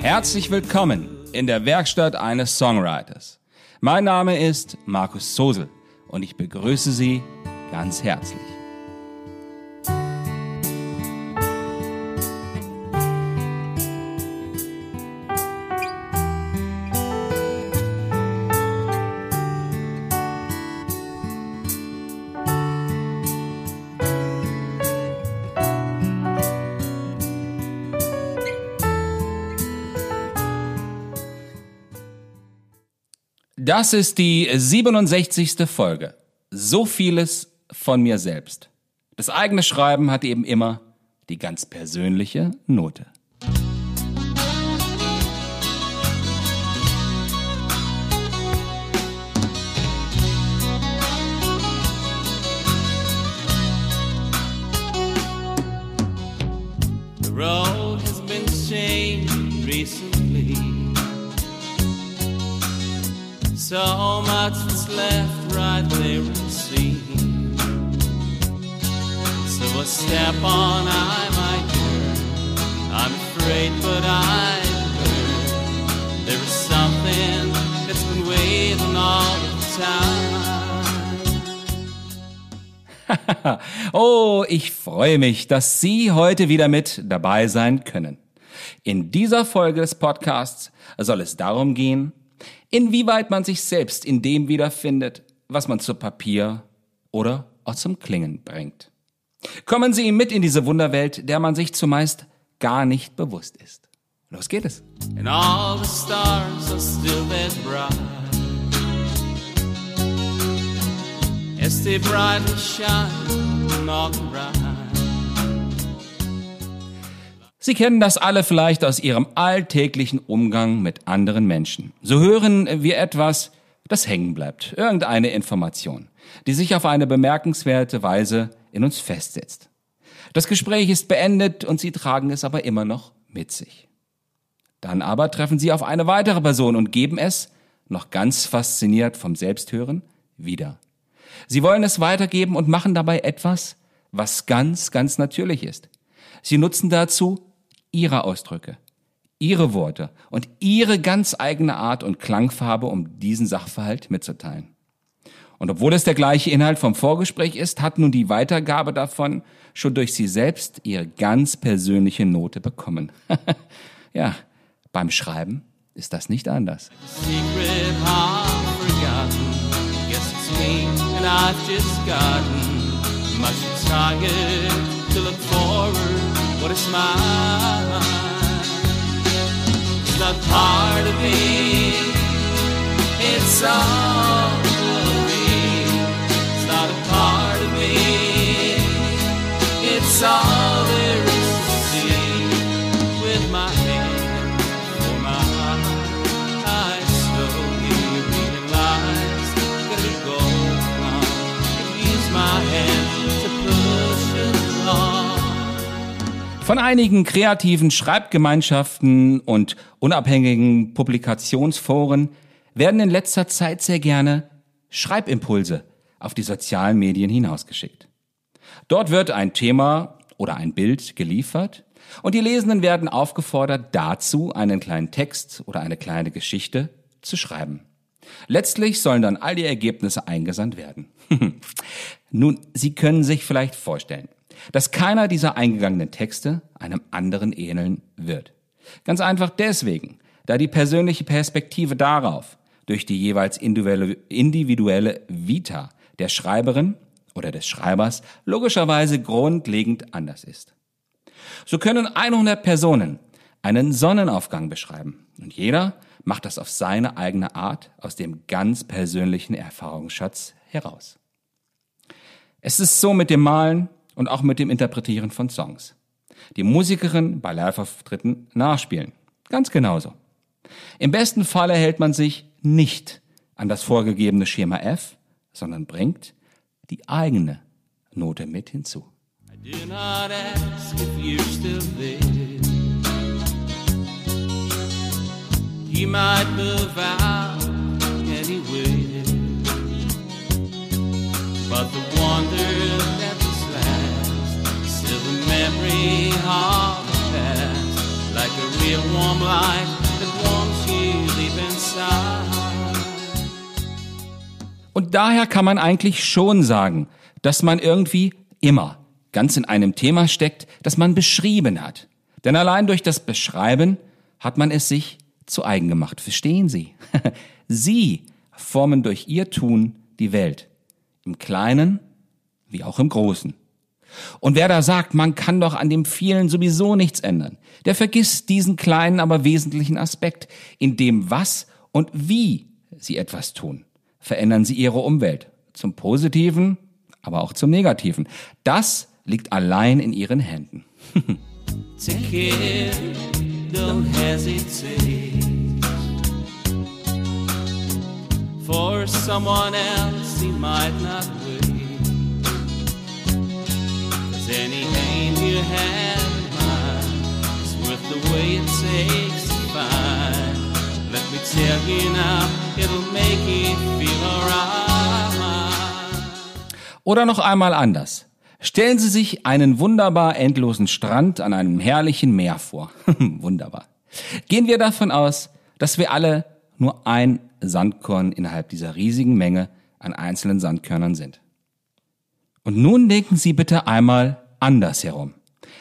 Herzlich willkommen in der Werkstatt eines Songwriters. Mein Name ist Markus Sosel und ich begrüße Sie ganz herzlich. Das ist die 67. Folge. So vieles von mir selbst. Das eigene Schreiben hat eben immer die ganz persönliche Note. The road has been changed recently. So much that's left right there unseen. So a step on I might turn. I'm afraid, but I. There is something that's been waiting all the time. oh, ich freue mich, dass Sie heute wieder mit dabei sein können. In dieser Folge des Podcasts soll es darum gehen, inwieweit man sich selbst in dem wiederfindet, was man zu Papier oder auch zum Klingen bringt. Kommen Sie mit in diese Wunderwelt, der man sich zumeist gar nicht bewusst ist. Los geht es. and all the stars are still that bright. As they brightly shine all around. Sie kennen das alle vielleicht aus Ihrem alltäglichen Umgang mit anderen Menschen. So hören wir etwas, das hängen bleibt, irgendeine Information, die sich auf eine bemerkenswerte Weise in uns festsetzt. Das Gespräch ist beendet und Sie tragen es aber immer noch mit sich. Dann aber treffen Sie auf eine weitere Person und geben es, noch ganz fasziniert vom Selbsthören, wieder. Sie wollen es weitergeben und machen dabei etwas, was ganz, ganz natürlich ist. Sie nutzen dazu Ihre Ausdrücke, Ihre Worte und Ihre ganz eigene Art und Klangfarbe, um diesen Sachverhalt mitzuteilen. Und obwohl es der gleiche Inhalt vom Vorgespräch ist, hat nun die Weitergabe davon schon durch Sie selbst Ihre ganz persönliche Note bekommen. ja, beim Schreiben ist das nicht anders. Secret what is mine. It's not part of me, it's all. Von einigen kreativen Schreibgemeinschaften und unabhängigen Publikationsforen werden in letzter Zeit sehr gerne Schreibimpulse auf die sozialen Medien hinausgeschickt. Dort wird ein Thema oder ein Bild geliefert und die Lesenden werden aufgefordert, dazu einen kleinen Text oder eine kleine Geschichte zu schreiben. Letztlich sollen dann all die Ergebnisse eingesandt werden. Nun, Sie können sich vielleicht vorstellen, dass keiner dieser eingegangenen Texte einem anderen ähneln wird. Ganz einfach deswegen, da die persönliche Perspektive darauf durch die jeweils individuelle, Vita der Schreiberin oder des Schreibers logischerweise grundlegend anders ist. So können 100 Personen einen Sonnenaufgang beschreiben und jeder macht das auf seine eigene Art aus dem ganz persönlichen Erfahrungsschatz heraus. Es ist so mit dem Malen und auch mit dem Interpretieren von Songs. Die Musikerin bei Live-Auftritten nachspielen. Ganz genauso. Im besten Falle hält man sich nicht an das vorgegebene Schema F, sondern bringt die eigene Note mit hinzu. Do not the past, like a real warm light that warms you deep inside. Und daher kann man eigentlich schon sagen, dass man irgendwie immer ganz in einem Thema steckt, das man beschrieben hat. Denn allein durch das Beschreiben hat man es sich zu eigen gemacht. Verstehen Sie? Sie formen durch ihr Tun die Welt. Im Kleinen wie auch im Großen. Und wer da sagt, man kann doch an dem vielen sowieso nichts ändern, der vergisst diesen kleinen, aber wesentlichen Aspekt, in dem was und wie sie etwas tun. Verändern sie ihre Umwelt. Zum Positiven, aber auch zum Negativen. Das liegt allein in ihren Händen. Take care, don't hesitate. For someone else, he might not any aim you have in mind is worth the way it takes to find. Let me tell you now, it'll make you feel alright. Oder noch einmal anders. Stellen Sie sich einen wunderbar endlosen Strand an einem herrlichen Meer vor. wunderbar. Gehen wir davon aus, dass wir alle nur ein Sandkorn innerhalb dieser riesigen Menge an einzelnen Sandkörnern sind. Und nun denken Sie bitte einmal anders herum.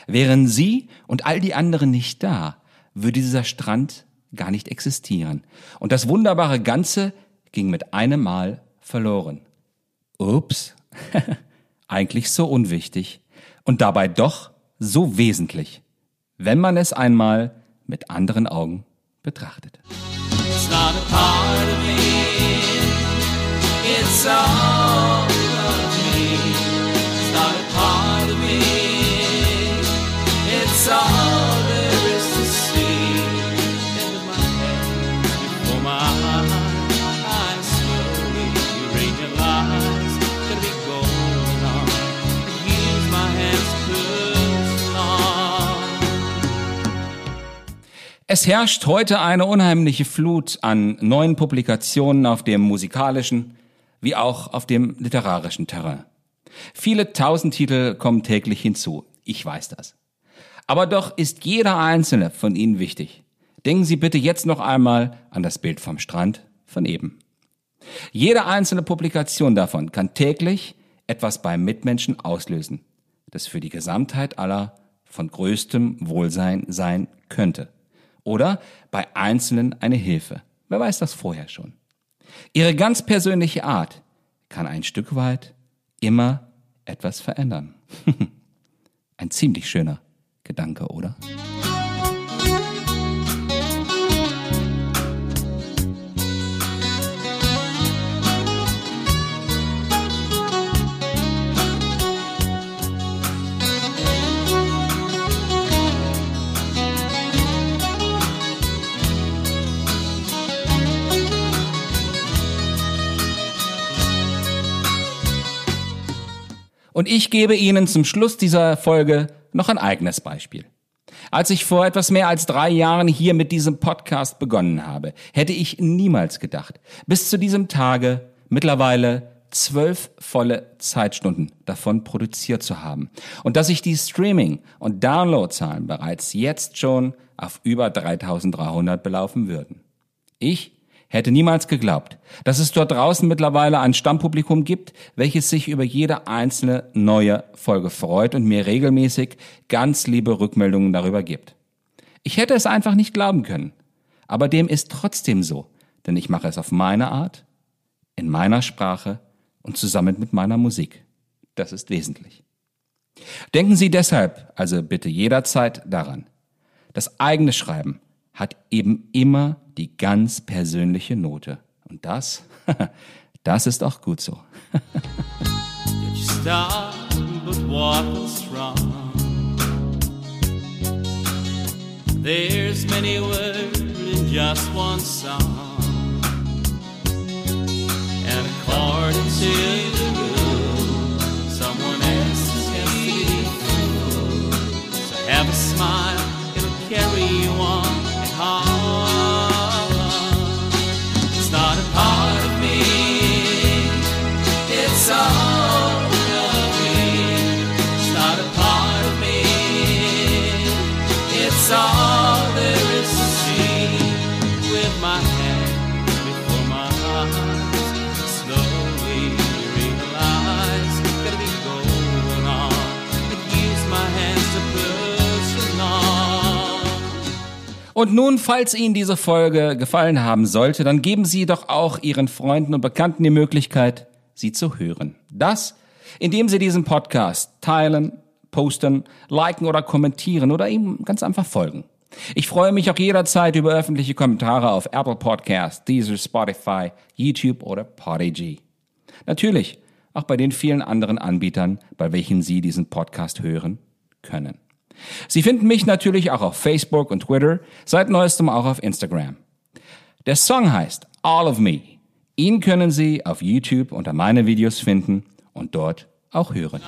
Wären Sie und all die anderen nicht da, würde dieser Strand gar nicht existieren. Und das wunderbare Ganze ging mit einem Mal verloren. Ups. Eigentlich so unwichtig und dabei doch so wesentlich, wenn man es einmal mit anderen Augen betrachtet. It's not a part of me. It's all Es herrscht heute eine unheimliche Flut an neuen Publikationen auf dem musikalischen wie auch auf dem literarischen Terrain. Viele tausend Titel kommen täglich hinzu. Ich weiß das. Aber doch ist jeder einzelne von ihnen wichtig. Denken Sie bitte jetzt noch einmal an das Bild vom Strand von eben. Jede einzelne Publikation davon kann täglich etwas beim Mitmenschen auslösen, das für die Gesamtheit aller von größtem Wohlsein sein könnte. Oder bei Einzelnen eine Hilfe. Wer weiß das vorher schon. Ihre ganz persönliche Art kann ein Stück weit immer etwas verändern. ein ziemlich schöner Gedanke, oder? Und ich gebe Ihnen zum Schluss dieser Folge noch ein eigenes Beispiel. Als ich vor etwas mehr als drei Jahren hier mit diesem Podcast begonnen habe, hätte ich niemals gedacht, bis zu diesem Tage mittlerweile zwölf volle Zeitstunden davon produziert zu haben und dass sich die Streaming- und Downloadzahlen bereits jetzt schon auf über 3300 belaufen würden. Ich hätte niemals geglaubt, dass es dort draußen mittlerweile ein Stammpublikum gibt, welches sich über jede einzelne neue Folge freut und mir regelmäßig ganz liebe Rückmeldungen darüber gibt. Ich hätte es einfach nicht glauben können. Aber dem ist trotzdem so, denn ich mache es auf meine Art, in meiner Sprache und zusammen mit meiner Musik. Das ist wesentlich. Denken Sie deshalb also bitte jederzeit daran. Das eigene Schreiben hat eben immer die ganz persönliche Note. Und das, das ist auch gut so. There's many words in just one song. And according to Und nun, falls Ihnen diese Folge gefallen haben sollte, dann geben Sie doch auch Ihren Freunden und Bekannten die Möglichkeit, sie zu hören. Das, indem Sie diesen Podcast teilen, posten, liken oder kommentieren oder ihm ganz einfach folgen. Ich freue mich auch jederzeit über öffentliche Kommentare auf Apple Podcasts, Deezer, Spotify, YouTube oder Podigy. Natürlich auch bei den vielen anderen Anbietern, bei welchen Sie diesen Podcast hören können. Sie finden mich natürlich auch auf Facebook und Twitter, seit neuestem auch auf Instagram. Der Song heißt All of Me. Ihn können Sie auf YouTube unter meine Videos finden und dort auch hören.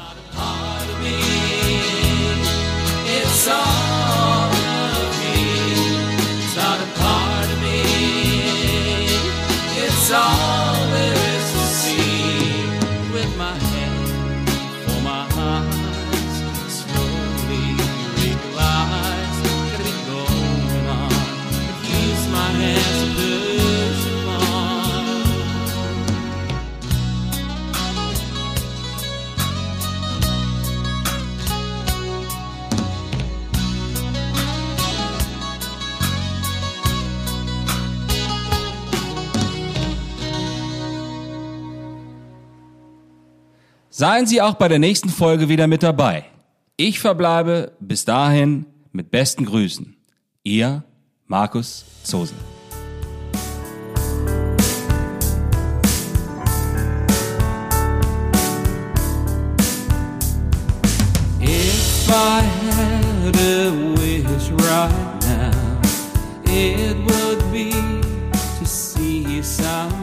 Seien Sie auch bei der nächsten Folge wieder mit dabei. Ich verbleibe bis dahin mit besten Grüßen. Ihr Markus Zosen. If I had a wish right now, it would be to see you someday.